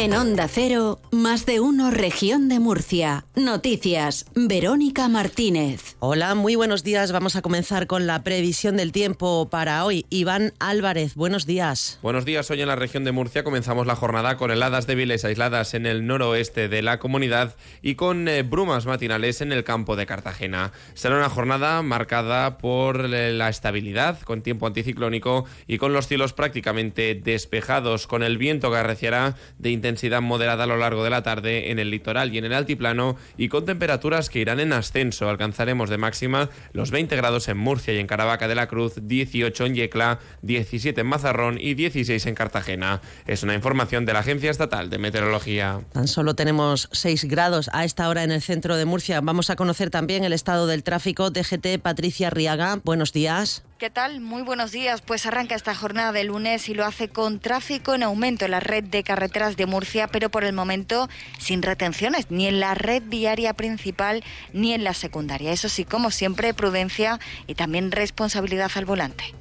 En Onda Cero, más de uno región de Murcia. Noticias, Verónica Martínez. Hola, muy buenos días. Vamos a comenzar con la previsión del tiempo para hoy. Iván Álvarez, buenos días. Buenos días. Hoy en la región de Murcia comenzamos la jornada con heladas débiles aisladas en el noroeste de la comunidad y con eh, brumas matinales en el campo de Cartagena. Será una jornada marcada por eh, la estabilidad, con tiempo anticiclónico y con los cielos prácticamente despejados, con el viento que arreciará de intensidad intensidad moderada a lo largo de la tarde en el litoral y en el altiplano y con temperaturas que irán en ascenso. Alcanzaremos de máxima los 20 grados en Murcia y en Caravaca de la Cruz, 18 en Yecla, 17 en Mazarrón y 16 en Cartagena. Es una información de la Agencia Estatal de Meteorología. Tan solo tenemos 6 grados a esta hora en el centro de Murcia. Vamos a conocer también el estado del tráfico. DGT Patricia Riaga, buenos días. ¿Qué tal? Muy buenos días. Pues arranca esta jornada de lunes y lo hace con tráfico en aumento en la red de carreteras de Murcia, pero por el momento sin retenciones, ni en la red viaria principal ni en la secundaria. Eso sí, como siempre, prudencia y también responsabilidad al volante.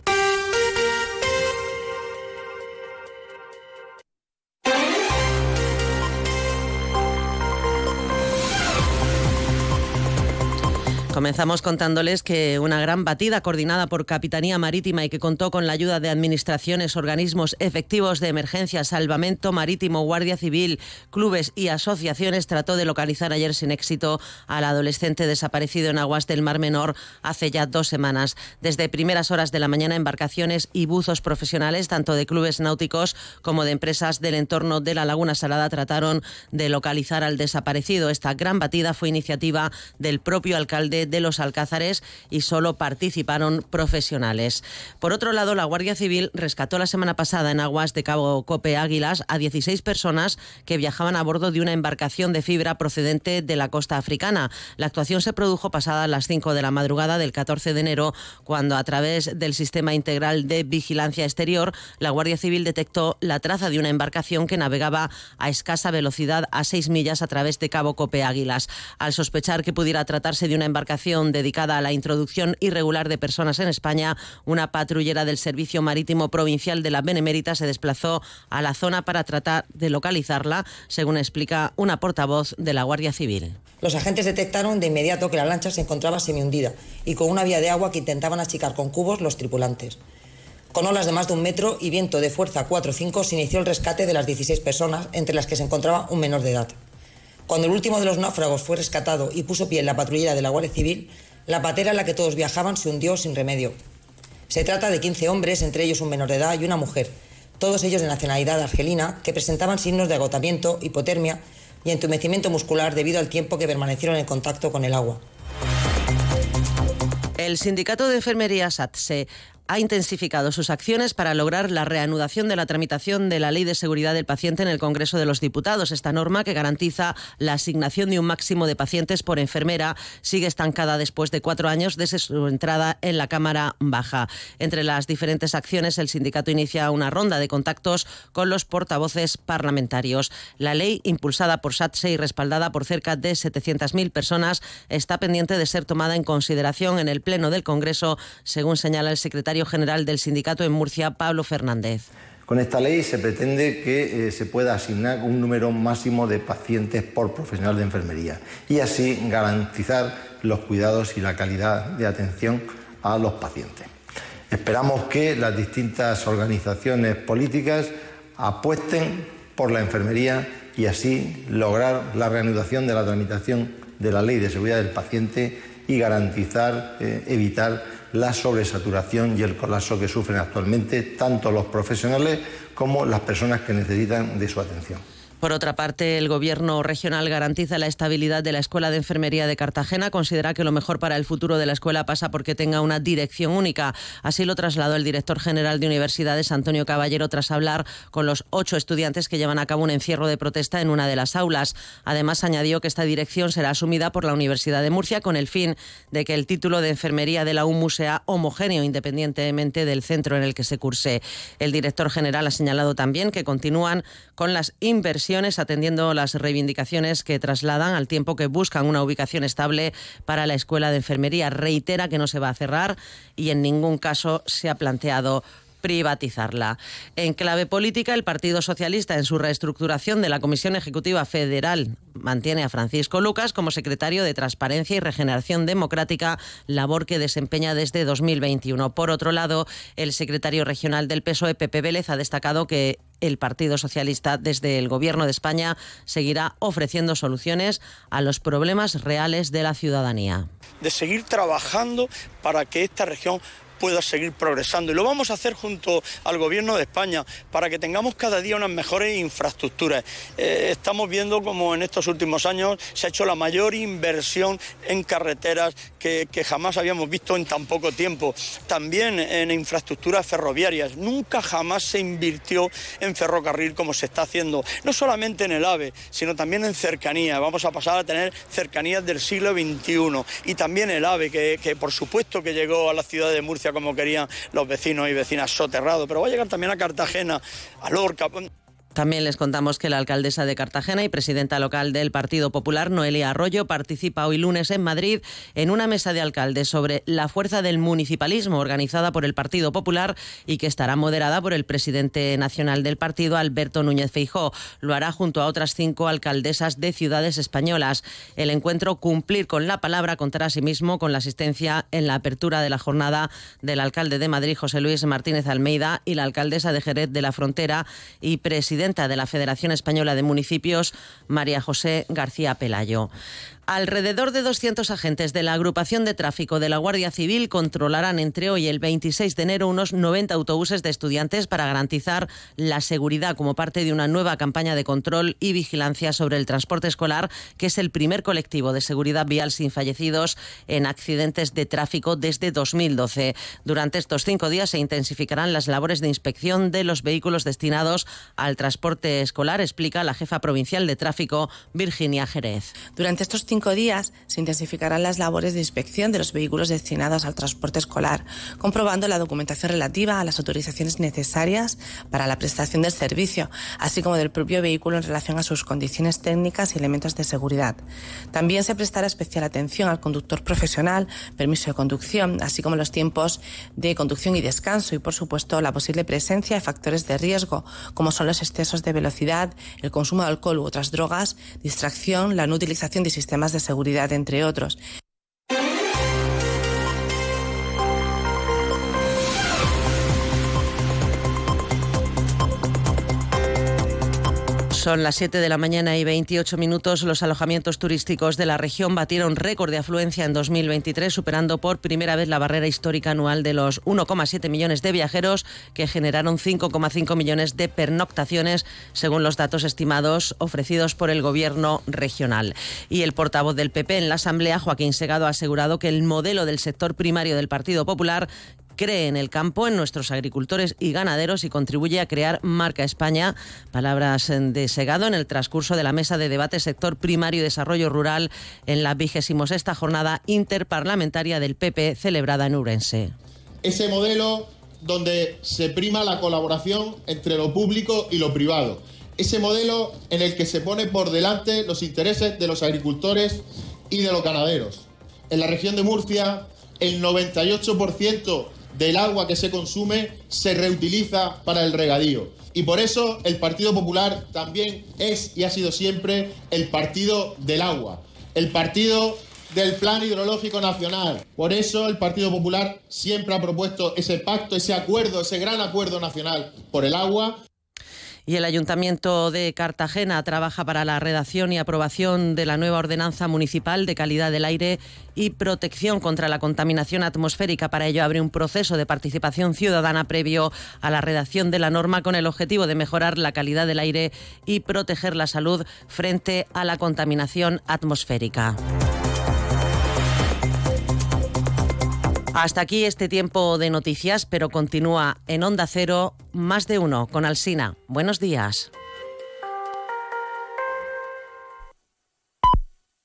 Comenzamos contándoles que una gran batida coordinada por Capitanía Marítima y que contó con la ayuda de administraciones, organismos efectivos de emergencia, salvamento marítimo, Guardia Civil, clubes y asociaciones trató de localizar ayer sin éxito al adolescente desaparecido en aguas del Mar Menor hace ya dos semanas. Desde primeras horas de la mañana, embarcaciones y buzos profesionales, tanto de clubes náuticos como de empresas del entorno de la Laguna Salada, trataron de localizar al desaparecido. Esta gran batida fue iniciativa del propio alcalde de los Alcázares y solo participaron profesionales. Por otro lado, la Guardia Civil rescató la semana pasada en aguas de Cabo Cope Águilas a 16 personas que viajaban a bordo de una embarcación de fibra procedente de la costa africana. La actuación se produjo pasada las 5 de la madrugada del 14 de enero, cuando a través del sistema integral de vigilancia exterior, la Guardia Civil detectó la traza de una embarcación que navegaba a escasa velocidad a 6 millas a través de Cabo Cope Águilas. Al sospechar que pudiera tratarse de una embarcación dedicada a la introducción irregular de personas en España, una patrullera del Servicio Marítimo Provincial de la Benemérita se desplazó a la zona para tratar de localizarla, según explica una portavoz de la Guardia Civil. Los agentes detectaron de inmediato que la lancha se encontraba semi-hundida y con una vía de agua que intentaban achicar con cubos los tripulantes. Con olas de más de un metro y viento de fuerza 4 o 5 se inició el rescate de las 16 personas, entre las que se encontraba un menor de edad. Cuando el último de los náufragos fue rescatado y puso pie en la patrullera de la Guardia Civil, la patera en la que todos viajaban se hundió sin remedio. Se trata de 15 hombres, entre ellos un menor de edad y una mujer, todos ellos de nacionalidad argelina, que presentaban signos de agotamiento, hipotermia y entumecimiento muscular debido al tiempo que permanecieron en contacto con el agua. El sindicato de enfermería SATSE ha intensificado sus acciones para lograr la reanudación de la tramitación de la Ley de Seguridad del Paciente en el Congreso de los Diputados. Esta norma, que garantiza la asignación de un máximo de pacientes por enfermera, sigue estancada después de cuatro años desde su entrada en la Cámara Baja. Entre las diferentes acciones, el sindicato inicia una ronda de contactos con los portavoces parlamentarios. La ley, impulsada por SATSE y respaldada por cerca de 700.000 personas, está pendiente de ser tomada en consideración en el Pleno del Congreso, según señala el secretario general del sindicato en Murcia, Pablo Fernández. Con esta ley se pretende que eh, se pueda asignar un número máximo de pacientes por profesional de enfermería y así garantizar los cuidados y la calidad de atención a los pacientes. Esperamos que las distintas organizaciones políticas apuesten por la enfermería y así lograr la reanudación de la tramitación de la ley de seguridad del paciente y garantizar, eh, evitar la sobresaturación y el colapso que sufren actualmente tanto los profesionales como las personas que necesitan de su atención. Por otra parte, el Gobierno regional garantiza la estabilidad de la Escuela de Enfermería de Cartagena. Considera que lo mejor para el futuro de la escuela pasa porque tenga una dirección única. Así lo trasladó el director general de Universidades, Antonio Caballero, tras hablar con los ocho estudiantes que llevan a cabo un encierro de protesta en una de las aulas. Además, añadió que esta dirección será asumida por la Universidad de Murcia con el fin de que el título de enfermería de la UMU sea homogéneo independientemente del centro en el que se curse. El director general ha señalado también que continúan con las inversiones atendiendo las reivindicaciones que trasladan al tiempo que buscan una ubicación estable para la Escuela de Enfermería. Reitera que no se va a cerrar y en ningún caso se ha planteado privatizarla. En clave política, el Partido Socialista, en su reestructuración de la Comisión Ejecutiva Federal, mantiene a Francisco Lucas como secretario de Transparencia y Regeneración Democrática, labor que desempeña desde 2021. Por otro lado, el secretario regional del PSOE, Pepe Vélez, ha destacado que el Partido Socialista desde el Gobierno de España seguirá ofreciendo soluciones a los problemas reales de la ciudadanía. De seguir trabajando para que esta región pueda seguir progresando. Y lo vamos a hacer junto al Gobierno de España para que tengamos cada día unas mejores infraestructuras. Eh, estamos viendo como en estos últimos años se ha hecho la mayor inversión en carreteras que, jamás habíamos visto en tan poco tiempo. También en infraestructuras ferroviarias. Nunca jamás se invirtió en ferrocarril como se está haciendo. No solamente en el AVE, sino también en cercanía. Vamos a pasar a tener cercanías del siglo XXI. Y también el AVE, que por supuesto que llegó a la ciudad de Murcia como querían los vecinos y vecinas soterrados, pero va a llegar también a Cartagena, a Lorca. También les contamos que la alcaldesa de Cartagena y presidenta local del Partido Popular, Noelia Arroyo, participa hoy lunes en Madrid en una mesa de alcaldes sobre la fuerza del municipalismo organizada por el Partido Popular y que estará moderada por el presidente nacional del partido, Alberto Núñez Feijó. Lo hará junto a otras cinco alcaldesas de ciudades españolas. El encuentro Cumplir con la palabra contará asimismo con la asistencia en la apertura de la jornada del alcalde de Madrid, José Luis Martínez Almeida, y la alcaldesa de Jerez de la Frontera y presidente de la Federación Española de Municipios, María José García Pelayo. Alrededor de 200 agentes de la agrupación de tráfico de la Guardia Civil controlarán entre hoy y el 26 de enero unos 90 autobuses de estudiantes para garantizar la seguridad como parte de una nueva campaña de control y vigilancia sobre el transporte escolar, que es el primer colectivo de seguridad vial sin fallecidos en accidentes de tráfico desde 2012. Durante estos cinco días se intensificarán las labores de inspección de los vehículos destinados al transporte escolar, explica la jefa provincial de tráfico, Virginia Jerez. Durante estos cinco días se intensificarán las labores de inspección de los vehículos destinados al transporte escolar, comprobando la documentación relativa a las autorizaciones necesarias para la prestación del servicio, así como del propio vehículo en relación a sus condiciones técnicas y elementos de seguridad. También se prestará especial atención al conductor profesional, permiso de conducción, así como los tiempos de conducción y descanso y, por supuesto, la posible presencia de factores de riesgo, como son los excesos de velocidad, el consumo de alcohol u otras drogas, distracción, la no utilización de sistemas de seguridad, entre otros. Son las 7 de la mañana y 28 minutos. Los alojamientos turísticos de la región batieron récord de afluencia en 2023, superando por primera vez la barrera histórica anual de los 1,7 millones de viajeros, que generaron 5,5 millones de pernoctaciones, según los datos estimados ofrecidos por el Gobierno regional. Y el portavoz del PP en la Asamblea, Joaquín Segado, ha asegurado que el modelo del sector primario del Partido Popular cree en el campo, en nuestros agricultores y ganaderos y contribuye a crear marca España. Palabras de Segado en el transcurso de la mesa de debate sector primario y desarrollo rural en la vigésimo sexta jornada interparlamentaria del PP celebrada en Urense. Ese modelo donde se prima la colaboración entre lo público y lo privado. Ese modelo en el que se pone por delante los intereses de los agricultores y de los ganaderos. En la región de Murcia, el 98% del agua que se consume se reutiliza para el regadío. Y por eso el Partido Popular también es y ha sido siempre el partido del agua, el partido del Plan Hidrológico Nacional. Por eso el Partido Popular siempre ha propuesto ese pacto, ese acuerdo, ese gran acuerdo nacional por el agua y el Ayuntamiento de Cartagena trabaja para la redacción y aprobación de la nueva ordenanza municipal de calidad del aire y protección contra la contaminación atmosférica. Para ello abre un proceso de participación ciudadana previo a la redacción de la norma con el objetivo de mejorar la calidad del aire y proteger la salud frente a la contaminación atmosférica. Hasta aquí este tiempo de noticias, pero continúa en Onda Cero más de uno con Alsina. Buenos días.